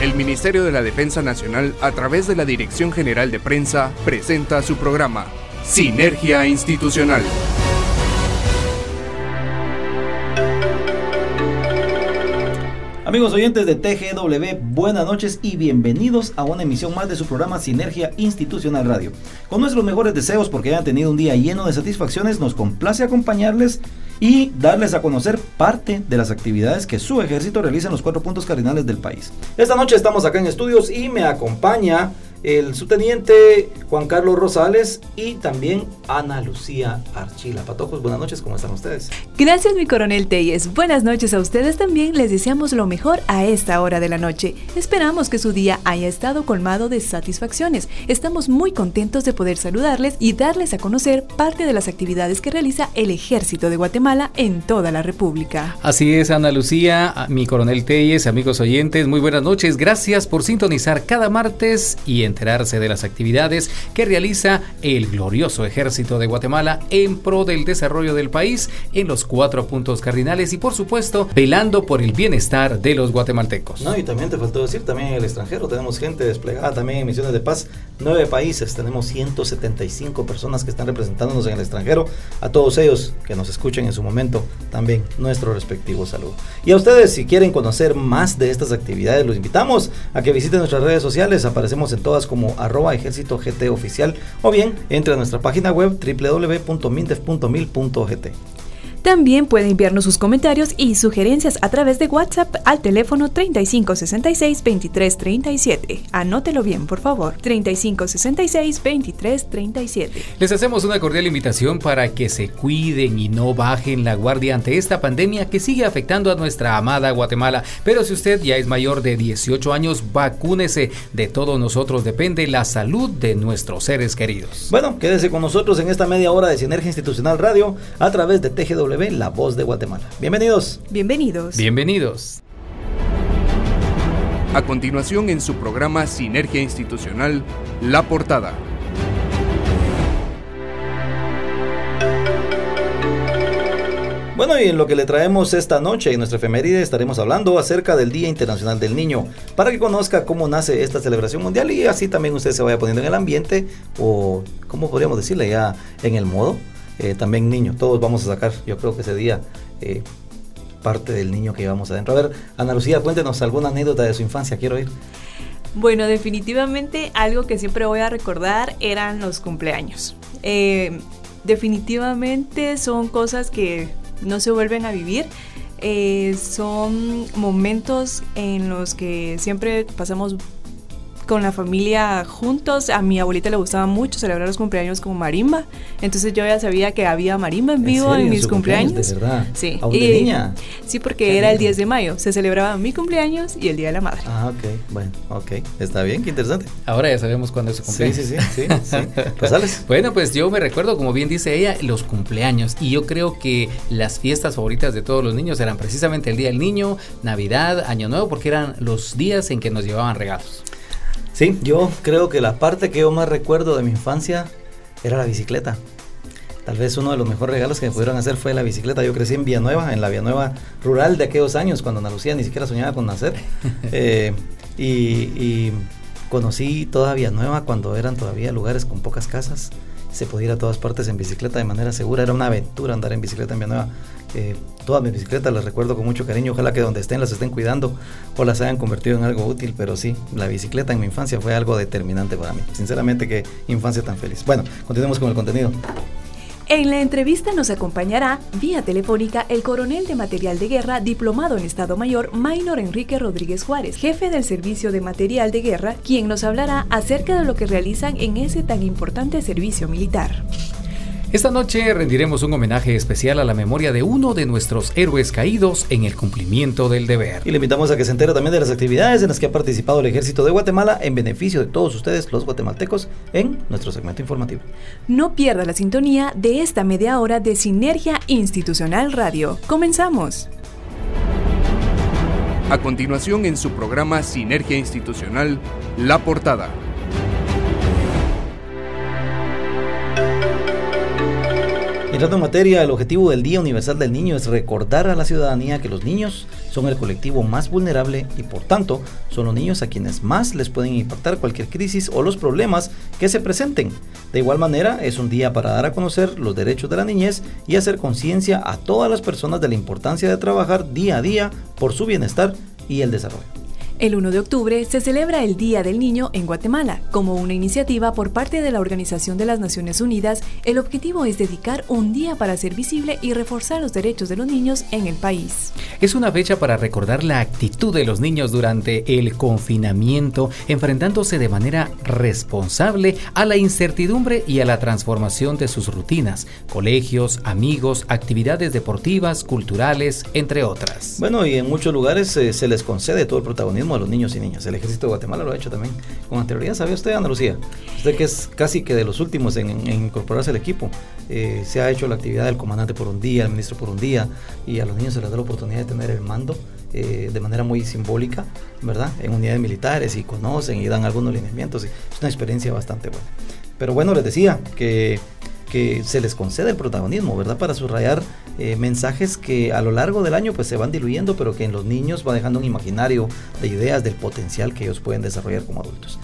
El Ministerio de la Defensa Nacional, a través de la Dirección General de Prensa, presenta su programa Sinergia Institucional. Amigos oyentes de TGW, buenas noches y bienvenidos a una emisión más de su programa Sinergia Institucional Radio. Con nuestros mejores deseos porque hayan tenido un día lleno de satisfacciones, nos complace acompañarles y darles a conocer parte de las actividades que su ejército realiza en los cuatro puntos cardinales del país. Esta noche estamos acá en estudios y me acompaña el subteniente Juan Carlos Rosales y también Ana Lucía Archila. Patojos, buenas noches, ¿cómo están ustedes? Gracias, mi coronel Telles. Buenas noches a ustedes también. Les deseamos lo mejor a esta hora de la noche. Esperamos que su día haya estado colmado de satisfacciones. Estamos muy contentos de poder saludarles y darles a conocer parte de las actividades que realiza el Ejército de Guatemala en toda la República. Así es, Ana Lucía, mi coronel Telles, amigos oyentes, muy buenas noches. Gracias por sintonizar cada martes y enterarse de las actividades que realiza el glorioso ejército de Guatemala en pro del desarrollo del país en los cuatro puntos cardinales y por supuesto velando por el bienestar de los guatemaltecos. No, y también te faltó decir, también en el extranjero tenemos gente desplegada también en misiones de paz, nueve países, tenemos 175 personas que están representándonos en el extranjero, a todos ellos que nos escuchen en su momento, también nuestro respectivo saludo. Y a ustedes, si quieren conocer más de estas actividades, los invitamos a que visiten nuestras redes sociales, aparecemos en todas como arroba ejército GT oficial o bien entre a nuestra página web www.mindef.mil.gt. También puede enviarnos sus comentarios y sugerencias a través de WhatsApp al teléfono 3566-2337. Anótelo bien, por favor. 3566-2337. Les hacemos una cordial invitación para que se cuiden y no bajen la guardia ante esta pandemia que sigue afectando a nuestra amada Guatemala. Pero si usted ya es mayor de 18 años, vacúnese. De todos nosotros depende la salud de nuestros seres queridos. Bueno, quédese con nosotros en esta media hora de Sinergia Institucional Radio a través de TGW, La Voz de Guatemala. Bienvenidos. Bienvenidos. Bienvenidos. A continuación en su programa Sinergia Institucional, La Portada. Bueno, y en lo que le traemos esta noche en nuestra efeméride estaremos hablando acerca del Día Internacional del Niño, para que conozca cómo nace esta celebración mundial y así también usted se vaya poniendo en el ambiente o, ¿cómo podríamos decirle ya? En el modo. Eh, también niño, todos vamos a sacar, yo creo que ese día, eh, parte del niño que llevamos adentro. A ver, Ana Lucía, cuéntenos alguna anécdota de su infancia, quiero oír. Bueno, definitivamente algo que siempre voy a recordar eran los cumpleaños. Eh, definitivamente son cosas que no se vuelven a vivir. Son momentos en los que siempre pasamos con la familia juntos. A mi abuelita le gustaba mucho celebrar los cumpleaños como marimba. Entonces yo ya sabía que había marimba en vivo en, mis cumpleaños. De verdad. Sí. ¿Aún de niña? Sí, porque era el 10 de mayo. Se celebraba mi cumpleaños y el Día de la Madre. Ah, ok. Bueno, ok. Está bien, qué interesante. Ahora ya sabemos cuándo es su cumpleaños. Sí, sí, sí. sí, sí. Rosales. bueno, pues yo me recuerdo, como bien dice ella, los cumpleaños. Y yo creo que las fiestas favoritas de todos los niños eran precisamente el Día del Niño, Navidad, Año Nuevo, porque eran los días en que nos llevaban regalos. Sí, yo creo que la parte que yo más recuerdo de mi infancia era la bicicleta. Tal vez uno de los mejores regalos que me pudieron hacer fue la bicicleta. Yo crecí en Villanueva, en la Villanueva rural de aquellos años, cuando Ana Lucía ni siquiera soñaba con nacer. Eh, y, y, conocí toda Villanueva cuando eran todavía lugares con pocas casas. Se podía ir a todas partes en bicicleta de manera segura. Era una aventura andar en bicicleta en Villanueva. Eh, todas mis bicicletas las recuerdo con mucho cariño. Ojalá que donde estén las estén cuidando o las hayan convertido en algo útil. Pero sí, la bicicleta en mi infancia fue algo determinante para mí. Sinceramente, qué infancia tan feliz. Bueno, continuemos con el contenido. En la entrevista nos acompañará vía telefónica el coronel de material de guerra, diplomado en Estado Mayor, Maynor Enrique Rodríguez Juárez, jefe del Servicio de Material de Guerra, quien nos hablará acerca de lo que realizan en ese tan importante servicio militar. Esta noche rendiremos un homenaje especial a la memoria de uno de nuestros héroes caídos en el cumplimiento del deber. Y le invitamos a que se entere también de las actividades en las que ha participado el Ejército de Guatemala en beneficio de todos ustedes, los guatemaltecos, en nuestro segmento informativo. No pierda la sintonía de esta media hora de Sinergia Institucional Radio. Comenzamos. A continuación en su programa Sinergia Institucional, La Portada. Entrando en materia, el objetivo del Día Universal del Niño es recordar a la ciudadanía que los niños son el colectivo más vulnerable y por tanto son los niños a quienes más les pueden impactar cualquier crisis o los problemas que se presenten. De igual manera, es un día para dar a conocer los derechos de la niñez y hacer conciencia a todas las personas de la importancia de trabajar día a día por su bienestar y el desarrollo. El 1 de octubre se celebra el Día del Niño en Guatemala. Como una iniciativa por parte de la Organización de las Naciones Unidas, el objetivo es dedicar un día para hacer visible y reforzar los derechos de los niños en el país. Es una fecha para recordar la actitud de los niños durante el confinamiento, enfrentándose de manera responsable a la incertidumbre y a la transformación de sus rutinas, colegios, amigos, actividades deportivas, culturales, entre otras. Bueno, y en muchos lugares eh, se les concede todo el protagonismo a los niños y niñas. El ejército de Guatemala lo ha hecho también con anterioridad. ¿Sabe usted, Ana Lucía? Usted que es casi que de los últimos en, incorporarse al equipo. Eh, se ha hecho la actividad del comandante por un día, el ministro por un día, y a los niños se les da la oportunidad de tener el mando. Eh, de manera muy simbólica, ¿verdad? En unidades militares y conocen y dan algunos lineamientos. Es una experiencia bastante buena. Pero bueno, les decía que que se les concede el protagonismo, ¿verdad? Para subrayar eh, mensajes que a lo largo del año pues se van diluyendo, pero que en los niños va dejando un imaginario de ideas del potencial que ellos pueden desarrollar como adultos.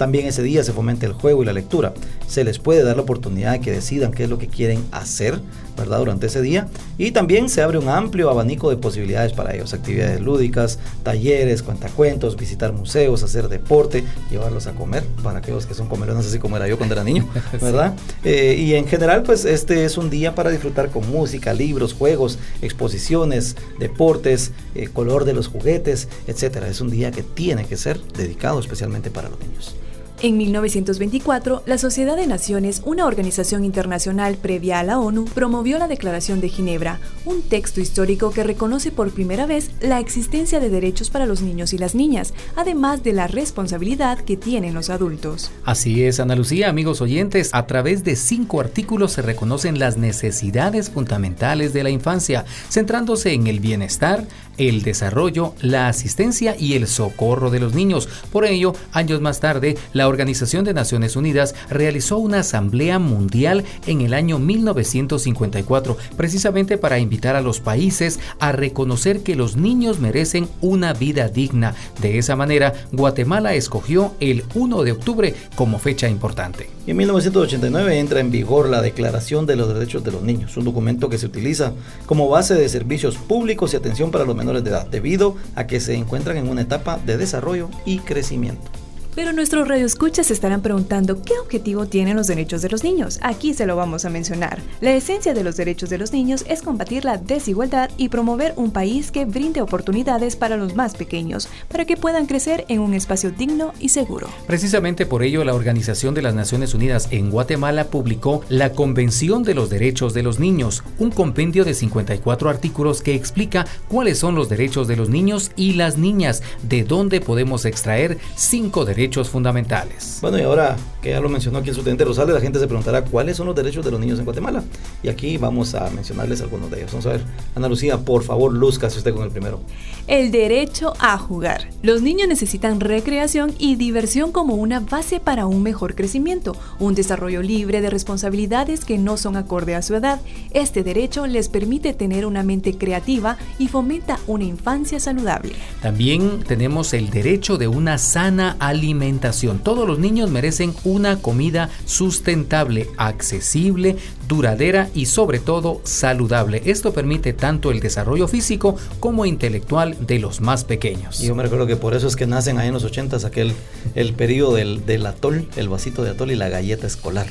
También ese día se fomenta el juego y la lectura. Se les puede dar la oportunidad de que decidan qué es lo que quieren hacer, ¿verdad? Durante ese día. Y también se abre un amplio abanico de posibilidades para ellos. Actividades lúdicas, talleres, cuentacuentos, visitar museos, hacer deporte, llevarlos a comer, para aquellos que son comelones así como era yo cuando era niño, ¿verdad? Eh, y en general, pues este es un día para disfrutar con música, libros, juegos, exposiciones, deportes, eh, color de los juguetes, etcétera. Es un día que tiene que ser dedicado especialmente para los niños. En 1924, la Sociedad de Naciones, una organización internacional previa a la ONU, promovió la Declaración de Ginebra, un texto histórico que reconoce por primera vez la existencia de derechos para los niños y las niñas, además de la responsabilidad que tienen los adultos. Así es, Ana Lucía, amigos oyentes, a través de cinco artículos se reconocen las necesidades fundamentales de la infancia, centrándose en el bienestar, el desarrollo, la asistencia y el socorro de los niños. Por ello, años más tarde, la Organización de Naciones Unidas realizó una asamblea mundial en el año 1954, precisamente para invitar a los países a reconocer que los niños merecen una vida digna. De esa manera, Guatemala escogió el 1 de octubre como fecha importante. En 1989 entra en vigor la Declaración de los Derechos de los Niños, un documento que se utiliza como base de servicios públicos y atención para los menores de edad, debido a que se encuentran en una etapa de desarrollo y crecimiento. Pero nuestros radioescuchas se estarán preguntando qué objetivo tienen los derechos de los niños. Aquí se lo vamos a mencionar. La esencia de los derechos de los niños es combatir la desigualdad y promover un país que brinde oportunidades para los más pequeños, para que puedan crecer en un espacio digno y seguro. Precisamente por ello, la Organización de las Naciones Unidas en Guatemala publicó la Convención de los Derechos de los Niños, un compendio de 54 artículos que explica cuáles son los derechos de los niños y las niñas, de dónde podemos extraer cinco derechos derechos fundamentales. Bueno, y ahora que ya lo mencionó aquí el subteniente Rosales, la gente se preguntará cuáles son los derechos de los niños en Guatemala. Y aquí vamos a mencionarles algunos de ellos. Vamos a ver, Ana Lucía, por favor, luzcase usted con el primero. El derecho a jugar. Los niños necesitan recreación y diversión como una base para un mejor crecimiento, un desarrollo libre de responsabilidades que no son acorde a su edad. Este derecho les permite tener una mente creativa y fomenta una infancia saludable. También tenemos el derecho de una sana alimentación alimentación. Todos los niños merecen una comida sustentable, accesible, duradera y sobre todo saludable. Esto permite tanto el desarrollo físico como intelectual de los más pequeños. Yo me recuerdo que por eso es que nacen ahí en los 80 aquel el periodo del, del atol, el vasito de atol y la galleta escolar.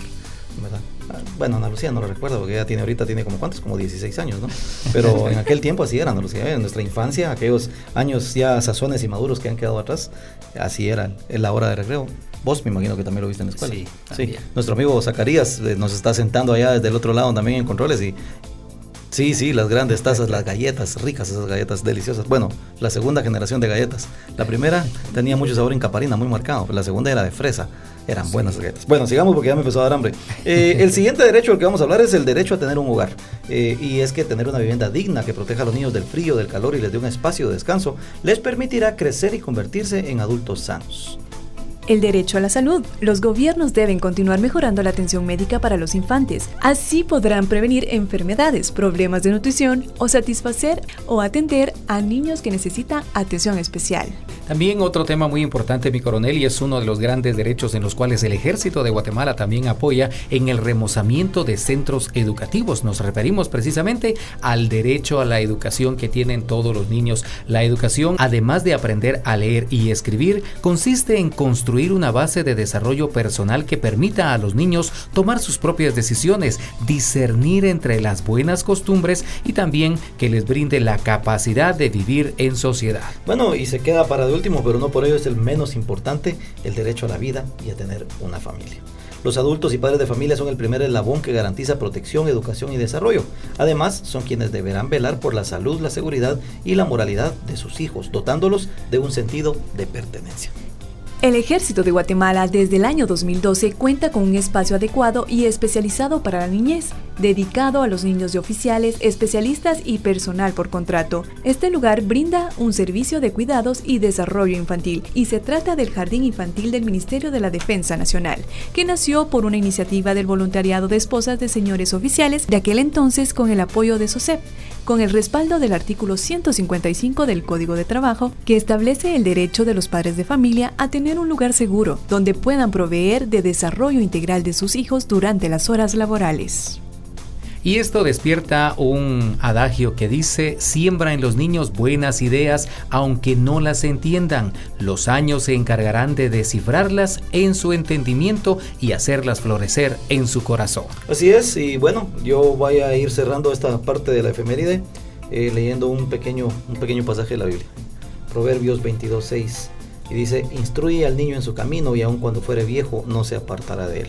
¿verdad? Bueno, Ana Lucía no lo recuerdo porque ella tiene ahorita tiene como cuántos, como 16 años, ¿no? Pero en aquel tiempo así era Ana Lucía, en nuestra infancia, aquellos años ya sazones y maduros que han quedado atrás, así era en la hora de recreo. Vos me imagino que también lo viste en la escuela. Sí, Nuestro amigo Zacarías eh, nos está sentando allá desde el otro lado también en controles y Sí, sí, las grandes tazas, las galletas, ricas esas galletas deliciosas. Bueno, la segunda generación de galletas. La primera tenía mucho sabor en caparina, muy marcado. la segunda era de fresa. Eran buenas galletas. Bueno, sigamos porque ya me empezó a dar hambre. Eh, el siguiente derecho del que vamos a hablar es el derecho a tener un hogar. Eh, y es que tener una vivienda digna que proteja a los niños del frío, del calor y les dé un espacio de descanso, les permitirá crecer y convertirse en adultos sanos. El derecho a la salud. Los gobiernos deben continuar mejorando la atención médica para los infantes. Así podrán prevenir enfermedades, problemas de nutrición o satisfacer o atender a niños que necesitan atención especial. También otro tema muy importante, mi coronel, y es uno de los grandes derechos en los cuales el ejército de Guatemala también apoya en el remozamiento de centros educativos. Nos referimos precisamente al derecho a la educación que tienen todos los niños. La educación, además de aprender a leer y escribir, consiste en construir una base de desarrollo personal que permita a los niños tomar sus propias decisiones, discernir entre las buenas costumbres y también que les brinde la capacidad de vivir en sociedad. Bueno, y se queda para último, pero no por ello es el menos importante, el derecho a la vida y a tener una familia. Los adultos y padres de familia son el primer eslabón que garantiza protección, educación y desarrollo. Además, son quienes deberán velar por la salud, la seguridad y la moralidad de sus hijos, dotándolos de un sentido de pertenencia. El Ejército de Guatemala desde el año 2012 cuenta con un espacio adecuado y especializado para la niñez, dedicado a los niños de oficiales, especialistas y personal por contrato. Este lugar brinda un servicio de cuidados y desarrollo infantil y se trata del Jardín Infantil del Ministerio de la Defensa Nacional, que nació por una iniciativa del voluntariado de esposas de señores oficiales de aquel entonces con el apoyo de SOCEP con el respaldo del artículo 155 del Código de Trabajo, que establece el derecho de los padres de familia a tener un lugar seguro donde puedan proveer de desarrollo integral de sus hijos durante las horas laborales. Y esto despierta un adagio que dice, siembra en los niños buenas ideas aunque no las entiendan. Los años se encargarán de descifrarlas en su entendimiento y hacerlas florecer en su corazón. Así es, y bueno, yo voy a ir cerrando esta parte de la efeméride eh, leyendo un pequeño, un pequeño pasaje de la Biblia. Proverbios 22.6 y dice, instruye al niño en su camino y aun cuando fuere viejo no se apartará de él.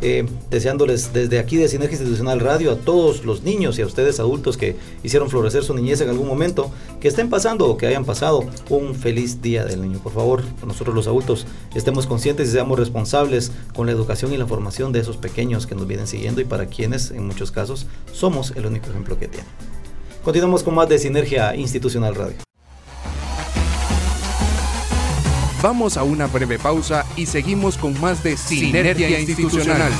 Eh, deseándoles desde aquí de Sinergia Institucional Radio a todos los niños y a ustedes adultos que hicieron florecer su niñez en algún momento, que estén pasando o que hayan pasado un feliz día del niño. Por favor, nosotros los adultos estemos conscientes y seamos responsables con la educación y la formación de esos pequeños que nos vienen siguiendo y para quienes en muchos casos somos el único ejemplo que tienen. Continuamos con más de Sinergia Institucional Radio. Vamos a una breve pausa y seguimos con más de Sinergia, Institucional.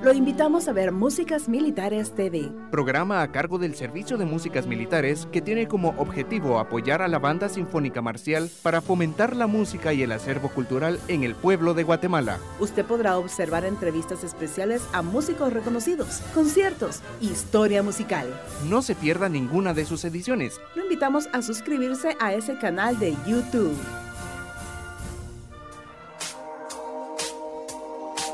Lo invitamos a ver Músicas Militares TV. Programa a cargo del Servicio de Músicas Militares que tiene como objetivo apoyar a la Banda Sinfónica Marcial para fomentar la música y el acervo cultural en el pueblo de Guatemala. Usted podrá observar entrevistas especiales a músicos reconocidos, conciertos, historia musical. No se pierda ninguna de sus ediciones. Lo invitamos a suscribirse a ese canal de YouTube.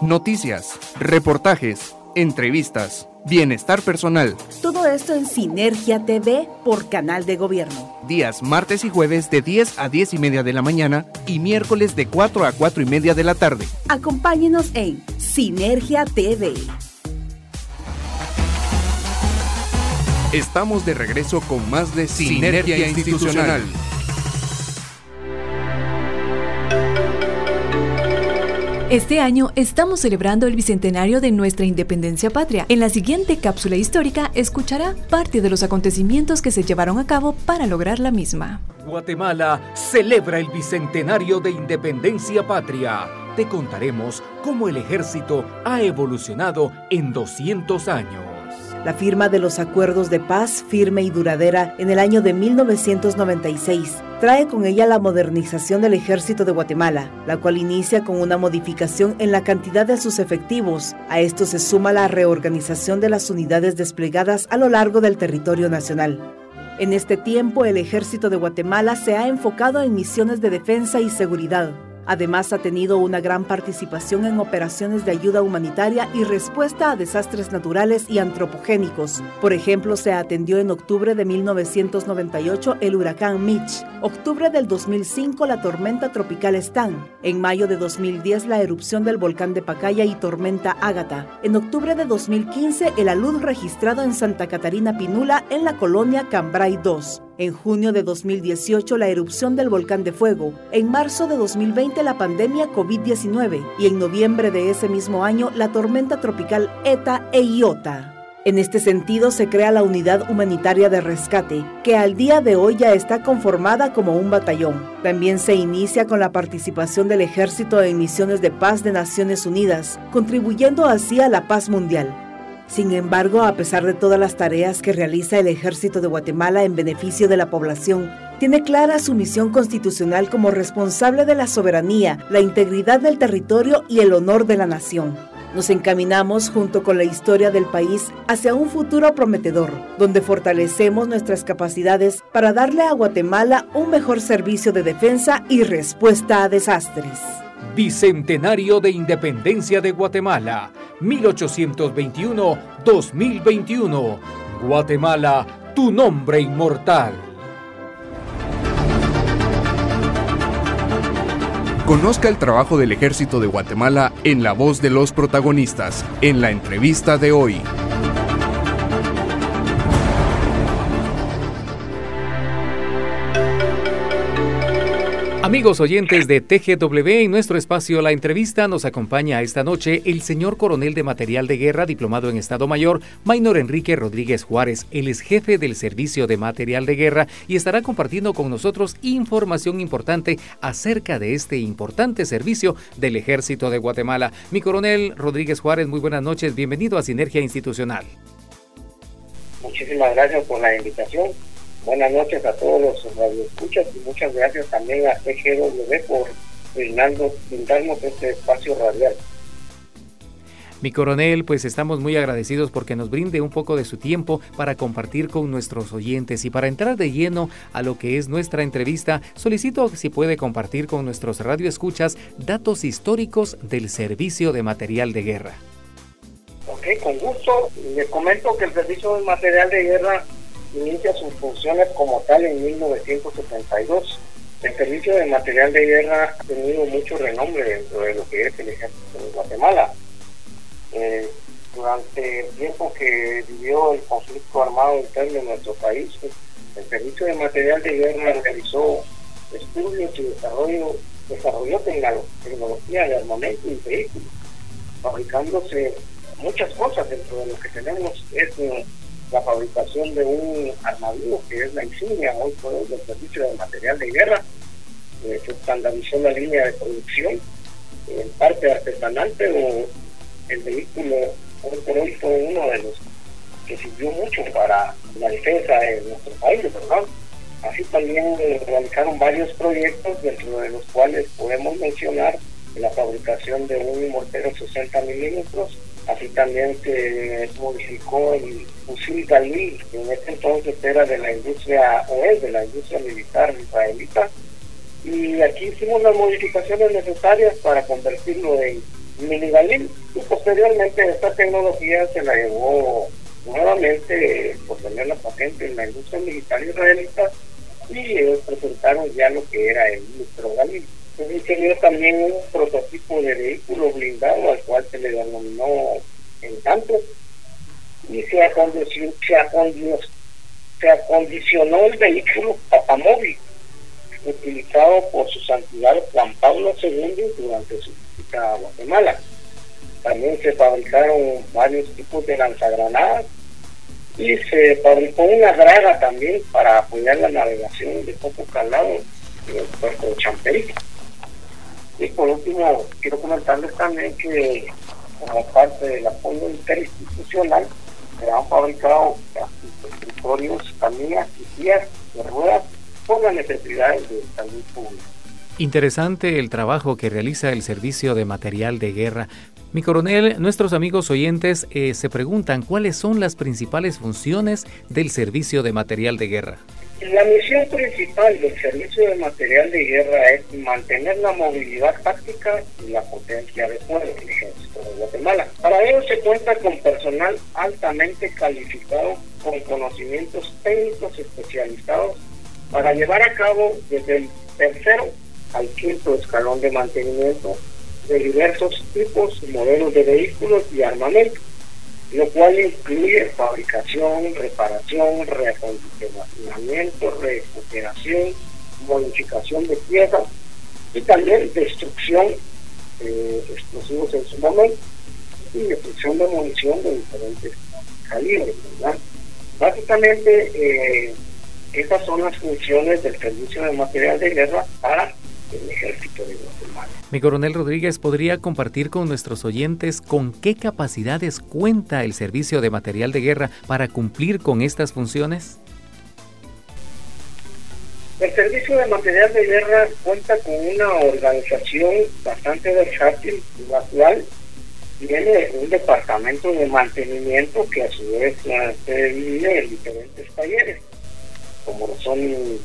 Noticias, reportajes, entrevistas, bienestar personal. Todo esto en Sinergia TV por Canal de Gobierno. Días martes y jueves de 10 a 10 y media de la mañana y miércoles de 4 a 4 y media de la tarde. Acompáñenos en Sinergia TV. Estamos de regreso con más de Sinergia, Institucional. Este año estamos celebrando el bicentenario de nuestra independencia patria. En la siguiente cápsula histórica escuchará parte de los acontecimientos que se llevaron a cabo para lograr la misma. Guatemala celebra el bicentenario de independencia patria. Te contaremos cómo el ejército ha evolucionado en 200 años. La firma de los acuerdos de paz firme y duradera en el año de 1996 trae con ella la modernización del ejército de Guatemala, la cual inicia con una modificación en la cantidad de sus efectivos. A esto se suma la reorganización de las unidades desplegadas a lo largo del territorio nacional. En este tiempo, el ejército de Guatemala se ha enfocado en misiones de defensa y seguridad. Además, ha tenido una gran participación en operaciones de ayuda humanitaria y respuesta a desastres naturales y antropogénicos. Por ejemplo, se atendió en octubre de 1998 el huracán Mitch, octubre del 2005 la tormenta tropical Stan, en mayo de 2010 la erupción del volcán de Pacaya y tormenta Ágata, en octubre de 2015 el alud registrado en Santa Catarina Pinula en la colonia Cambrai 2. En junio de 2018 la erupción del volcán de fuego, en marzo de 2020 la pandemia COVID-19 y en noviembre de ese mismo año la tormenta tropical ETA e IOTA. En este sentido se crea la Unidad Humanitaria de Rescate, que al día de hoy ya está conformada como un batallón. También se inicia con la participación del Ejército en misiones de paz de Naciones Unidas, contribuyendo así a la paz mundial. Sin embargo, a pesar de todas las tareas que realiza el Ejército de Guatemala en beneficio de la población, tiene clara su misión constitucional como responsable de la soberanía, la integridad del territorio y el honor de la nación. Nos encaminamos junto con la historia del país hacia un futuro prometedor, donde fortalecemos nuestras capacidades para darle a Guatemala un mejor servicio de defensa y respuesta a desastres. Bicentenario de Independencia de Guatemala, 1821-2021. Guatemala, tu nombre inmortal. Conozca el trabajo del ejército de Guatemala en la voz de los protagonistas, en la entrevista de hoy. Amigos oyentes de TGW, en nuestro espacio La Entrevista nos acompaña esta noche el señor coronel de material de guerra, diplomado en Estado Mayor, Maynor Enrique Rodríguez Juárez. Él es jefe del Servicio de Material de Guerra y estará compartiendo con nosotros información importante acerca de este importante servicio del Ejército de Guatemala. Mi coronel Rodríguez Juárez, muy buenas noches, bienvenido a Sinergia Institucional. Muchísimas gracias por la invitación Buenas noches a todos los radioescuchas y muchas gracias también a TGW por brindarnos este espacio radial. Mi coronel, pues estamos muy agradecidos porque nos brinde un poco de su tiempo para compartir con nuestros oyentes y para entrar de lleno a lo que es nuestra entrevista, solicito si puede compartir con nuestros radioescuchas datos históricos del servicio de material de guerra. Ok, con gusto. Les comento que el servicio de material de guerra inicia sus funciones como tal en 1972. El servicio de material de guerra ha tenido mucho renombre dentro de lo que es el ejército de Guatemala. Eh, durante el tiempo que vivió el conflicto armado interno en nuestro país, el servicio de material de guerra realizó estudios y desarrollo, desarrolló tecnología de armamento y vehículos, fabricándose muchas cosas dentro de lo que tenemos es la fabricación de un armadillo que es la insignia hoy por hoy del servicio de material de guerra. Eh, se estandarizó la línea de producción en parte artesanal, pero el vehículo hoy por hoy fue uno de los que sirvió mucho para la defensa de nuestro país, ¿verdad? Así también realizaron varios proyectos, dentro de los cuales podemos mencionar la fabricación de un mortero 60 milímetros, así también se modificó el fusil Galil, que en ese entonces era de la industria, o es de la industria militar israelita, y aquí hicimos las modificaciones necesarias para convertirlo en mini Galil, y posteriormente esta tecnología se la llevó nuevamente por tener la patente en la industria militar israelita y ellos presentaron ya lo que era el micro Galil. Tenido también un prototipo de vehículo blindado al cual se le denominó Encanto y se acondicionó, se acondicionó, el vehículo papamóvil utilizado por su santidad Juan Pablo II durante su visita a Guatemala. También se fabricaron varios tipos de lanzagranadas y se fabricó una draga también para apoyar la navegación de poco calado en el puerto de Champerico. Y por último, quiero comentarles también que como parte del apoyo interinstitucional se han fabricado escritorios, caminas y vías de ruedas por las necesidades de salud pública. Interesante el trabajo que realiza el Servicio de Material de Guerra. Mi coronel, nuestros amigos oyentes eh, se preguntan cuáles son las principales funciones del Servicio de Material de Guerra. La misión principal del Servicio de Material de Guerra es mantener la movilidad táctica y la potencia de fuego del Ejército de Guatemala. Para ello se cuenta con personal altamente calificado con conocimientos técnicos especializados para llevar a cabo desde el tercero al quinto escalón de mantenimiento de diversos tipos y modelos de vehículos y armamento lo cual incluye fabricación, reparación, reacondicionamiento, recuperación, modificación de piezas y también destrucción de explosivos en su momento y destrucción de munición de diferentes calibre. Básicamente, eh, esas son las funciones del servicio de material de guerra para el ejército de Guatemala. Mi coronel Rodríguez, ¿podría compartir con nuestros oyentes con qué capacidades cuenta el servicio de material de guerra para cumplir con estas funciones? El Servicio de Material de Guerra cuenta con una organización bastante versátil, la cual tiene un departamento de mantenimiento que a su vez se divide en diferentes talleres, como son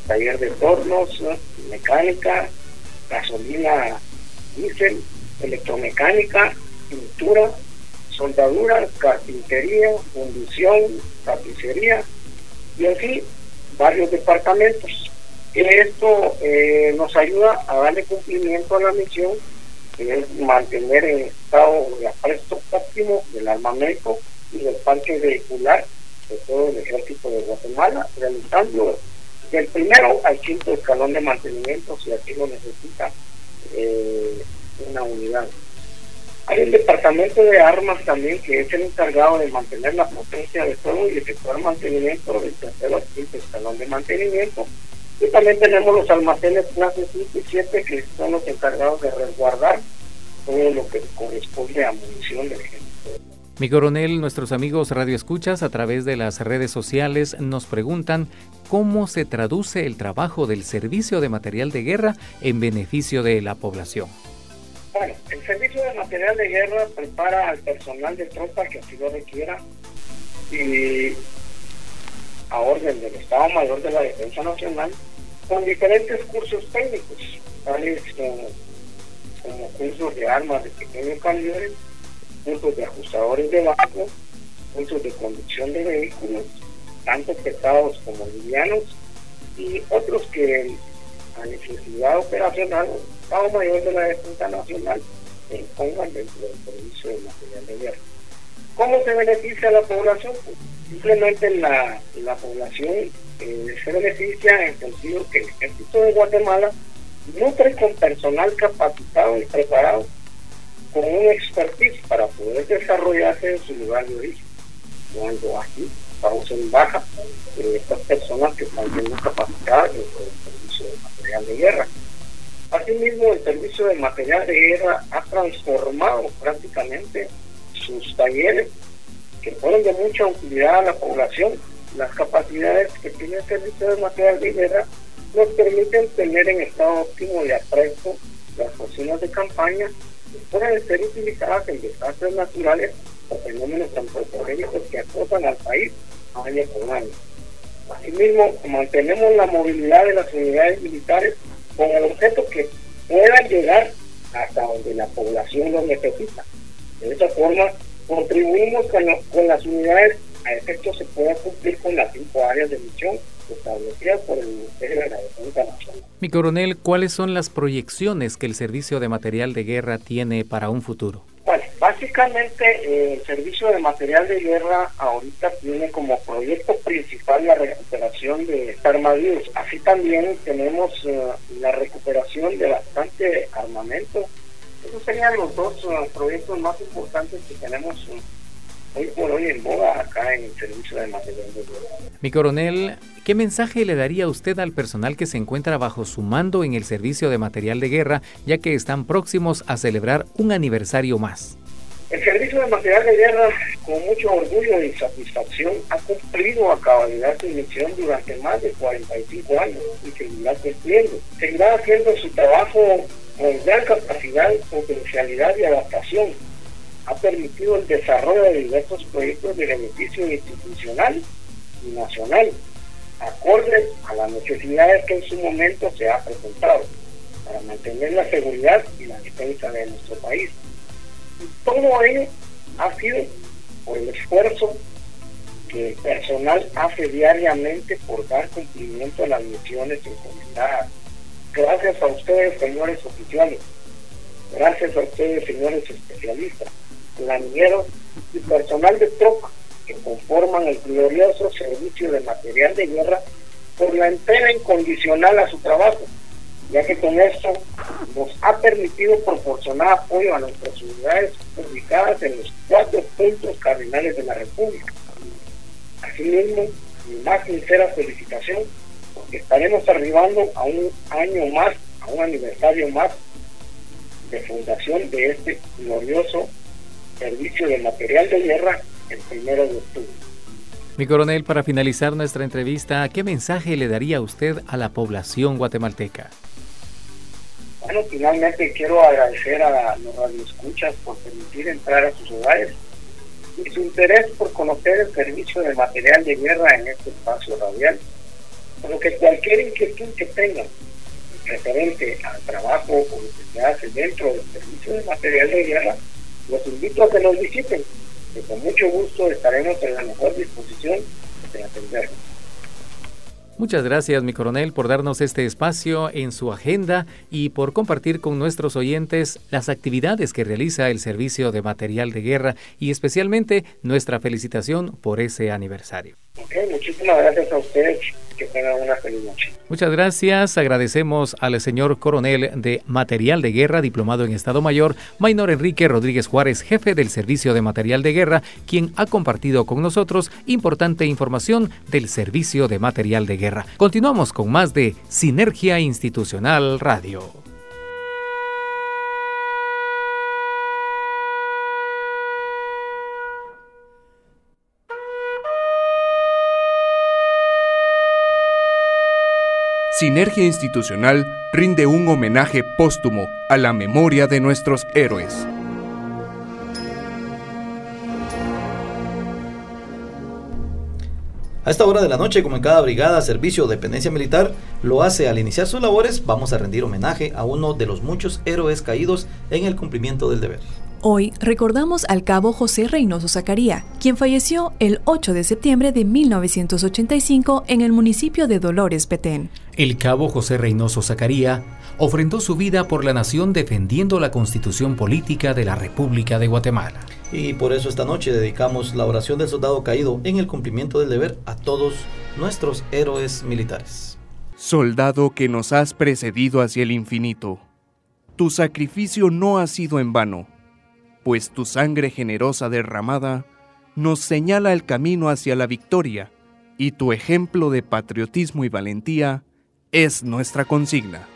taller de tornos, mecánica, gasolina diésel, electromecánica, pintura, soldadura, carpintería, fundición, tapicería y así varios departamentos. Esto eh, nos ayuda a darle cumplimiento a la misión, que es mantener en estado de apresto óptimo del armamento y del parque vehicular de todo el ejército de Guatemala, realizando del primero al quinto escalón de mantenimiento si así lo necesita eh, una unidad. Hay un departamento de armas también que es el encargado de mantener la potencia de fuego y efectuar mantenimiento del tercero al quinto escalón de mantenimiento y también tenemos los almacenes clase 5 y 7 que son los encargados de resguardar todo lo que corresponde a munición del ejército. Mi coronel, nuestros amigos radioescuchas a través de las redes sociales nos preguntan cómo se traduce el trabajo del servicio de material de guerra en beneficio de la población. Bueno, el servicio de material de guerra prepara al personal de tropa que así lo requiera y a orden del Estado Mayor de la Defensa Nacional con diferentes cursos técnicos, tales como, cursos de armas de pequeño calibre, cursos de ajustadores de banco, cursos de conducción de vehículos, tanto pesados como livianos, y otros que a necesidad operacional, el Estado Mayor de la Defensa Nacional se impongan dentro del servicio de material de guerra. ¿Cómo se beneficia la población? Pues, simplemente la, la población eh, se beneficia en el sentido que el ejército de Guatemala nutre con personal capacitado y preparado con un expertise para poder desarrollarse en su lugar de origen. Cuando aquí estamos en baja de estas personas que están siendo capacitadas en el servicio de material de guerra. Asimismo, el servicio de material de guerra ha transformado prácticamente sus talleres que fueron de mucha utilidad a la población las capacidades que tiene el servicio de material de guerra nos permiten tener en estado óptimo de apresto las cocinas de campaña pueden ser utilizadas en desastres naturales o fenómenos antropogénicos que acosan al país año con año. Asimismo, mantenemos la movilidad de las unidades militares con el objeto que puedan llegar hasta donde la población lo necesita. De esa forma, contribuimos con, con las unidades Coronel, ¿cuáles son las proyecciones que el Servicio de Material de Guerra tiene para un futuro? Bueno, básicamente eh, el Servicio de Material de Guerra ahorita tiene como proyecto principal la recuperación de armadillos. Así también tenemos eh, la recuperación de bastante armamento. Esos serían los dos eh, proyectos más importantes que tenemos hoy por hoy en acá en el servicio de material de. Mi coronel, ¿qué mensaje le daría usted al personal que se encuentra bajo su mando en el servicio de material de guerra, ya que están próximos a celebrar un aniversario más? El servicio de material de guerra, con mucho orgullo y satisfacción, ha cumplido a cabalidad su misión durante más de 45 años y seguirá cumpliendo. Seguirá haciendo su trabajo con gran capacidad, potencialidad y adaptación ha permitido el desarrollo de diversos proyectos de beneficio institucional y nacional, acordes a las necesidades que en su momento se ha presentado para mantener la seguridad y la defensa de nuestro país. Y todo ello ha sido por el esfuerzo que el personal hace diariamente por dar cumplimiento a las misiones encomendadas. Gracias a ustedes, señores oficiales. Gracias a ustedes, señores especialistas planilleros y personal de tropa que conforman el glorioso servicio de material de guerra por la entrega incondicional a su trabajo, ya que con esto nos ha permitido proporcionar apoyo a nuestras unidades ubicadas en los cuatro puntos cardinales de la República, Asimismo, mi más sincera felicitación porque estaremos arribando a un año más, a un aniversario más de fundación de este glorioso servicio de material de guerra el primero de octubre. Mi coronel, para finalizar nuestra entrevista, ¿qué mensaje le daría usted a la población guatemalteca? Bueno, finalmente quiero agradecer a los radioescuchas por permitir entrar a sus hogares y su interés por conocer el servicio de material de guerra en este espacio radial. Por lo que cualquier inquietud que tengan referente al trabajo o lo que se hace dentro del servicio de material de guerra, los invito a que nos visiten, que con mucho gusto estaremos en la mejor disposición de atenderlos. Muchas gracias, mi coronel, por darnos este espacio en su agenda y por compartir con nuestros oyentes las actividades que realiza el Servicio de Material de Guerra y especialmente nuestra felicitación por ese aniversario. Ok, muchísimas gracias a ustedes. Que tengan una feliz noche. Muchas gracias. Agradecemos al señor coronel de Material de Guerra, diplomado en Estado Mayor, Maynor Enrique Rodríguez Juárez, jefe del Servicio de Material de Guerra, quien ha compartido con nosotros importante información del Servicio de Material de Guerra. Continuamos con más de Sinergia Institucional Radio. Sinergia Institucional rinde un homenaje póstumo a la memoria de nuestros héroes. A esta hora de la noche, como en cada brigada, servicio o dependencia militar lo hace al iniciar sus labores, vamos a rendir homenaje a uno de los muchos héroes caídos en el cumplimiento del deber. Hoy recordamos al cabo José Reynoso Zacaría, quien falleció el 8 de septiembre de 1985 en el municipio de Dolores, Petén. El cabo José Reynoso Zacaría ofrendó su vida por la nación defendiendo la constitución política de la República de Guatemala. Y por eso esta noche dedicamos la oración del soldado caído en el cumplimiento del deber a todos nuestros héroes militares. Soldado que nos has precedido hacia el infinito, tu sacrificio no ha sido en vano, pues tu sangre generosa derramada nos señala el camino hacia la victoria y tu ejemplo de patriotismo y valentía es nuestra consigna.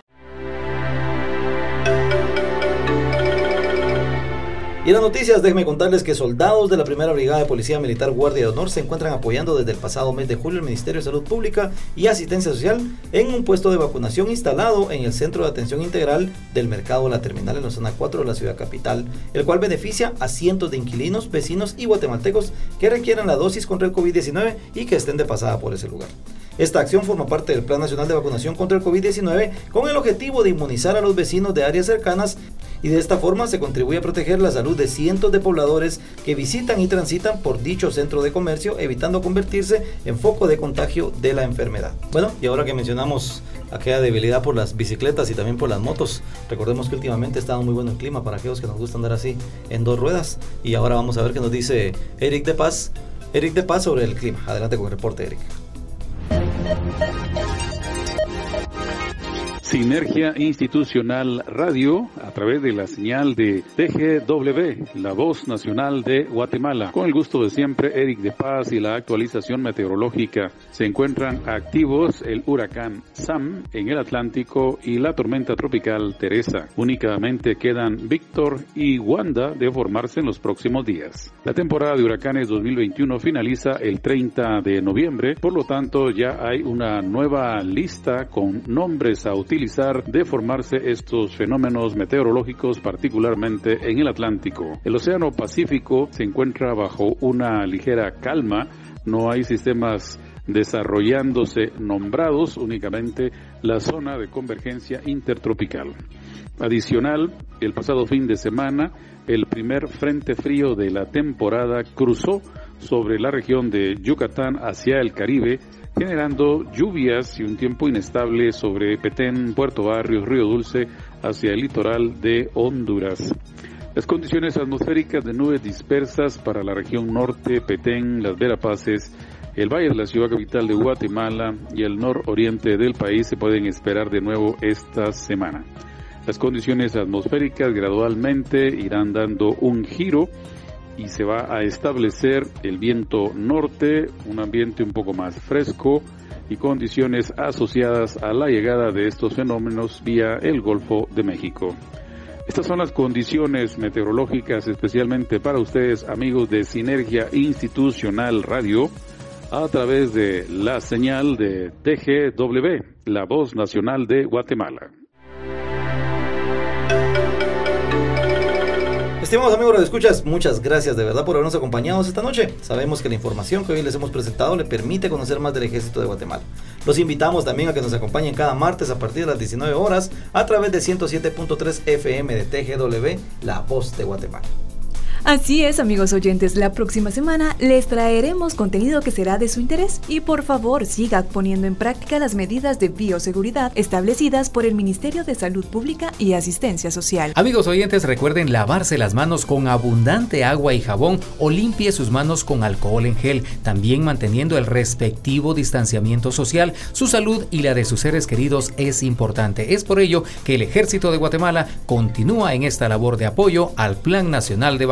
Y en las noticias, déjenme contarles que soldados de la primera brigada de Policía Militar Guardia de Honor se encuentran apoyando desde el pasado mes de julio el Ministerio de Salud Pública y Asistencia Social en un puesto de vacunación instalado en el Centro de Atención Integral del Mercado La Terminal en la zona 4 de la ciudad capital, el cual beneficia a cientos de inquilinos, vecinos y guatemaltecos que requieran la dosis contra el COVID-19 y que estén de pasada por ese lugar. Esta acción forma parte del Plan Nacional de Vacunación contra el COVID-19 con el objetivo de inmunizar a los vecinos de áreas cercanas y de esta forma se contribuye a proteger la salud de cientos de pobladores que visitan y transitan por dicho centro de comercio, evitando convertirse en foco de contagio de la enfermedad. Bueno, y ahora que mencionamos aquella debilidad por las bicicletas y también por las motos, recordemos que últimamente está muy bueno el clima para aquellos que nos gusta andar así en dos ruedas. Y ahora vamos a ver qué nos dice Eric de Paz. Eric de Paz sobre el clima. Adelante con el reporte, Eric. Sinergia Institucional Radio a través de la señal de TGW, la voz nacional de Guatemala. Con el gusto de siempre, Eric de Paz y la actualización meteorológica. Se encuentran activos el huracán Sam en el Atlántico y la tormenta tropical Teresa. Únicamente quedan Víctor y Wanda de formarse en los próximos días. La temporada de huracanes 2021 finaliza el 30 de noviembre, por lo tanto ya hay una nueva lista con nombres a utilizar de formarse estos fenómenos meteorológicos, particularmente en el Atlántico. El Océano Pacífico se encuentra bajo una ligera calma, no hay sistemas desarrollándose nombrados, únicamente la zona de convergencia intertropical. Adicional, el pasado fin de semana, el primer frente frío de la temporada cruzó sobre la región de Yucatán hacia el Caribe, generando lluvias y un tiempo inestable sobre Petén, Puerto Barrios, Río Dulce, hacia el litoral de Honduras. Las condiciones atmosféricas de nubes dispersas para la región norte, Petén, Las Verapaces, el valle de la ciudad capital de Guatemala y el nororiente del país se pueden esperar de nuevo esta semana. Las condiciones atmosféricas gradualmente irán dando un giro y se va a establecer el viento norte, un ambiente un poco más fresco y condiciones asociadas a la llegada de estos fenómenos vía el Golfo de México. Estas son las condiciones meteorológicas especialmente para ustedes amigos de Sinergia Institucional Radio a través de la señal de TGW, la voz nacional de Guatemala. Estimados amigos de escuchas, muchas gracias de verdad por habernos acompañado esta noche. Sabemos que la información que hoy les hemos presentado le permite conocer más del ejército de Guatemala. Los invitamos también a que nos acompañen cada martes a partir de las 19 horas a través de 107.3 FM de TGW, La Voz de Guatemala. Así es, amigos oyentes, la próxima semana les traeremos contenido que será de su interés y por favor siga poniendo en práctica las medidas de bioseguridad establecidas por el Ministerio de Salud Pública y Asistencia Social. Amigos oyentes, recuerden lavarse las manos con abundante agua y jabón o limpie sus manos con alcohol en gel, también manteniendo el respectivo distanciamiento social. Su salud y la de sus seres queridos es importante. Es por ello que el Ejército de Guatemala continúa en esta labor de apoyo al Plan Nacional de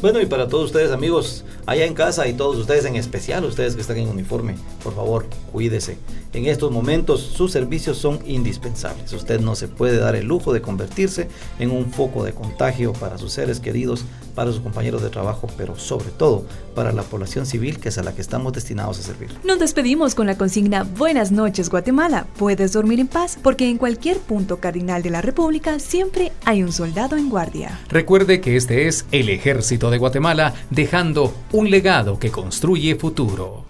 Bueno, y para todos ustedes amigos, allá en casa y todos ustedes en especial, ustedes que están en uniforme, por favor, cuídese. En estos momentos sus servicios son indispensables. Usted no se puede dar el lujo de convertirse en un foco de contagio para sus seres queridos, para sus compañeros de trabajo, pero sobre todo para la población civil que es a la que estamos destinados a servir. Nos despedimos con la consigna Buenas noches Guatemala. Puedes dormir en paz porque en cualquier punto cardinal de la República siempre hay un soldado en guardia. Recuerde que este es el Ejército de Guatemala dejando un legado que construye futuro.